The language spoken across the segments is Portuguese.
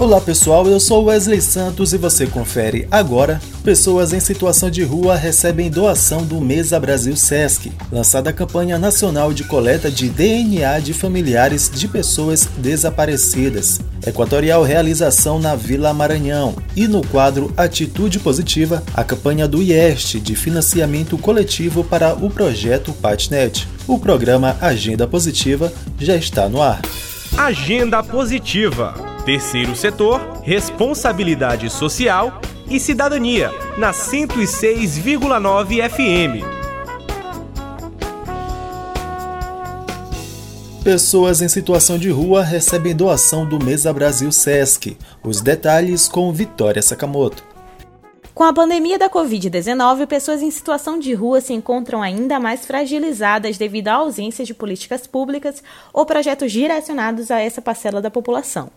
Olá pessoal, eu sou Wesley Santos e você confere agora. Pessoas em situação de rua recebem doação do Mesa Brasil Sesc, lançada a campanha nacional de coleta de DNA de familiares de pessoas desaparecidas. Equatorial realização na Vila Maranhão e no quadro Atitude Positiva, a campanha do IEST de financiamento coletivo para o projeto PatNet. O programa Agenda Positiva já está no ar. Agenda Positiva Terceiro setor, responsabilidade social e cidadania, na 106,9 FM. Pessoas em situação de rua recebem doação do Mesa Brasil Sesc. Os detalhes com Vitória Sakamoto. Com a pandemia da Covid-19, pessoas em situação de rua se encontram ainda mais fragilizadas devido à ausência de políticas públicas ou projetos direcionados a essa parcela da população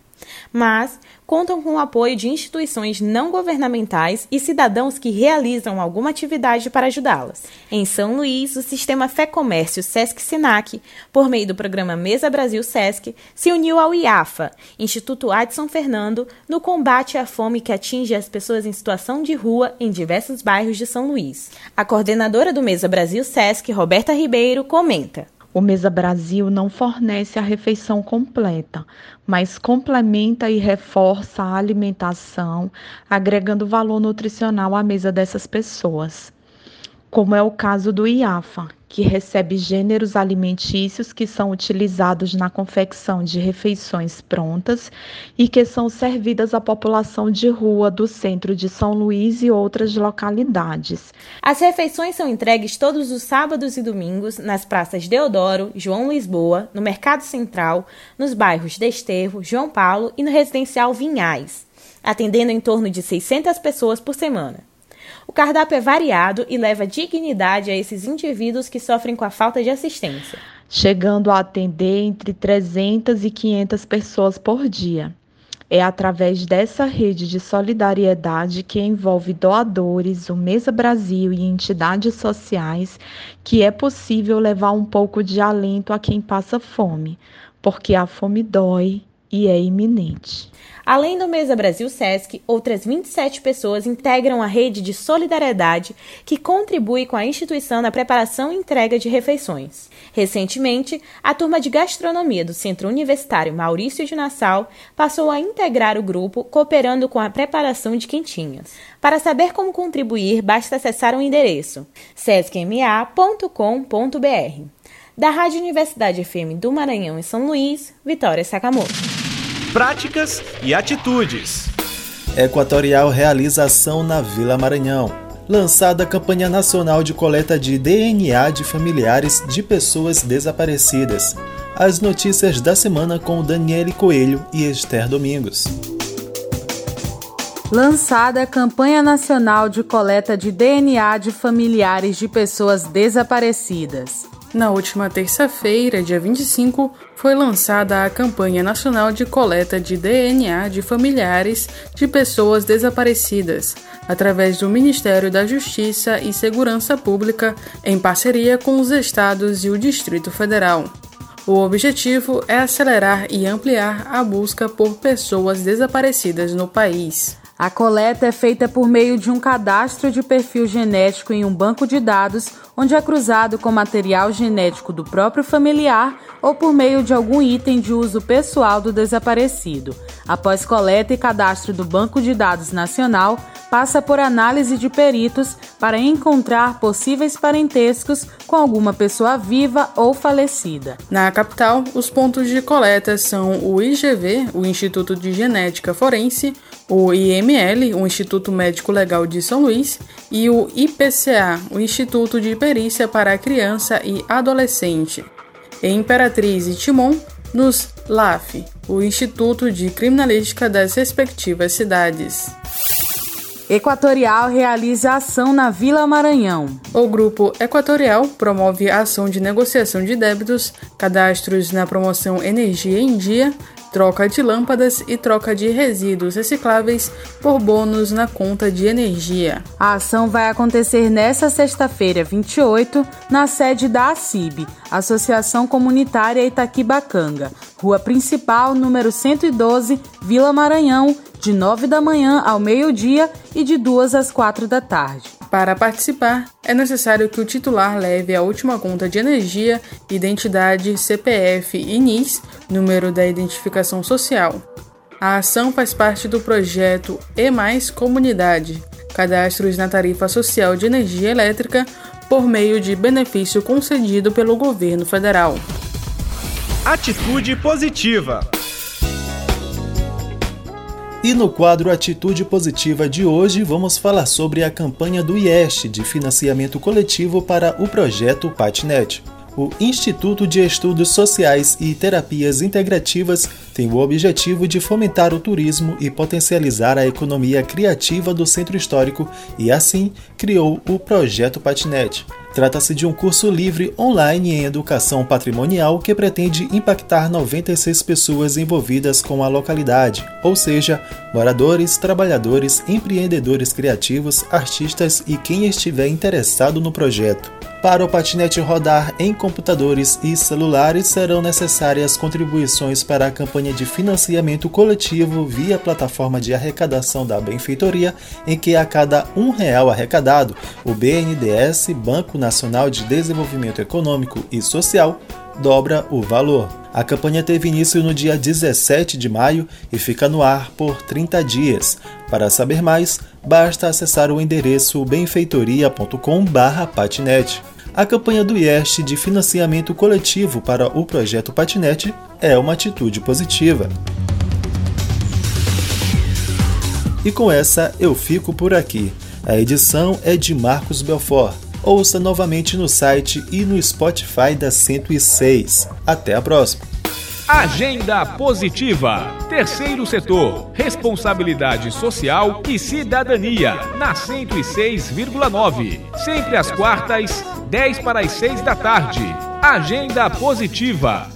mas contam com o apoio de instituições não governamentais e cidadãos que realizam alguma atividade para ajudá-las. Em São Luís, o sistema Fé Comércio Sesc Senac, por meio do programa Mesa Brasil Sesc, se uniu ao IAFA, Instituto Adson Fernando, no combate à fome que atinge as pessoas em situação de rua em diversos bairros de São Luís. A coordenadora do Mesa Brasil Sesc, Roberta Ribeiro, comenta: o Mesa Brasil não fornece a refeição completa, mas complementa e reforça a alimentação, agregando valor nutricional à mesa dessas pessoas. Como é o caso do IAFA, que recebe gêneros alimentícios que são utilizados na confecção de refeições prontas e que são servidas à população de rua do centro de São Luís e outras localidades. As refeições são entregues todos os sábados e domingos nas praças Deodoro, João Lisboa, no Mercado Central, nos bairros Desterro, João Paulo e no residencial Vinhais, atendendo em torno de 600 pessoas por semana. O cardápio é variado e leva dignidade a esses indivíduos que sofrem com a falta de assistência. Chegando a atender entre 300 e 500 pessoas por dia. É através dessa rede de solidariedade que envolve doadores, o Mesa Brasil e entidades sociais que é possível levar um pouco de alento a quem passa fome, porque a fome dói e é iminente. Além do Mesa Brasil Sesc, outras 27 pessoas integram a rede de solidariedade que contribui com a instituição na preparação e entrega de refeições. Recentemente, a turma de gastronomia do Centro Universitário Maurício de Nassau passou a integrar o grupo, cooperando com a preparação de quentinhas. Para saber como contribuir, basta acessar o endereço sescma.com.br. Da Rádio Universidade FM do Maranhão em São Luís, Vitória Sakamoto práticas e atitudes. Equatorial realização na Vila Maranhão. Lançada a campanha nacional de coleta de DNA de familiares de pessoas desaparecidas. As notícias da semana com Daniele Coelho e Esther Domingos. Lançada a campanha nacional de coleta de DNA de familiares de pessoas desaparecidas. Na última terça-feira, dia 25, foi lançada a campanha nacional de coleta de DNA de familiares de pessoas desaparecidas, através do Ministério da Justiça e Segurança Pública, em parceria com os estados e o Distrito Federal. O objetivo é acelerar e ampliar a busca por pessoas desaparecidas no país. A coleta é feita por meio de um cadastro de perfil genético em um banco de dados, onde é cruzado com material genético do próprio familiar ou por meio de algum item de uso pessoal do desaparecido. Após coleta e cadastro do Banco de Dados Nacional, passa por análise de peritos para encontrar possíveis parentescos com alguma pessoa viva ou falecida. Na capital, os pontos de coleta são o IGV, o Instituto de Genética Forense, o IML, o Instituto Médico Legal de São Luís, e o IPCA, o Instituto de Perícia para Criança e Adolescente. Em Imperatriz e Timon, nos LAF, o Instituto de Criminalística das respectivas cidades. Equatorial realiza ação na Vila Maranhão. O grupo Equatorial promove a ação de negociação de débitos, cadastros na promoção Energia em Dia, troca de lâmpadas e troca de resíduos recicláveis por bônus na conta de energia. A ação vai acontecer nesta sexta-feira, 28, na sede da ACIB, Associação Comunitária Itaquibacanga, Rua Principal, número 112, Vila Maranhão, de 9 da manhã ao meio-dia e de 2 às 4 da tarde. Para participar, é necessário que o titular leve a última conta de energia, identidade, CPF e NIS, número da identificação social. A ação faz parte do projeto E Mais Comunidade, cadastros na tarifa social de energia elétrica por meio de benefício concedido pelo governo federal. Atitude positiva. E no quadro Atitude Positiva de hoje, vamos falar sobre a campanha do IEST de financiamento coletivo para o projeto PatNet. O Instituto de Estudos Sociais e Terapias Integrativas tem o objetivo de fomentar o turismo e potencializar a economia criativa do centro histórico e, assim, criou o Projeto Patnet. Trata-se de um curso livre online em educação patrimonial que pretende impactar 96 pessoas envolvidas com a localidade, ou seja, moradores, trabalhadores, empreendedores criativos, artistas e quem estiver interessado no projeto. Para o patinete rodar em computadores e celulares, serão necessárias contribuições para a campanha de financiamento coletivo via plataforma de arrecadação da benfeitoria, em que a cada um real arrecadado, o BNDES, Banco Nacional de Desenvolvimento Econômico e Social, dobra o valor. A campanha teve início no dia 17 de maio e fica no ar por 30 dias. Para saber mais, basta acessar o endereço benfeitoria.com/patinet. A campanha do IEST de financiamento coletivo para o projeto Patinete é uma atitude positiva. E com essa eu fico por aqui. A edição é de Marcos Belfort. Ouça novamente no site e no Spotify da 106. Até a próxima! Agenda Positiva. Terceiro setor. Responsabilidade social e cidadania. Na 106,9. Sempre às quartas, 10 para as 6 da tarde. Agenda Positiva.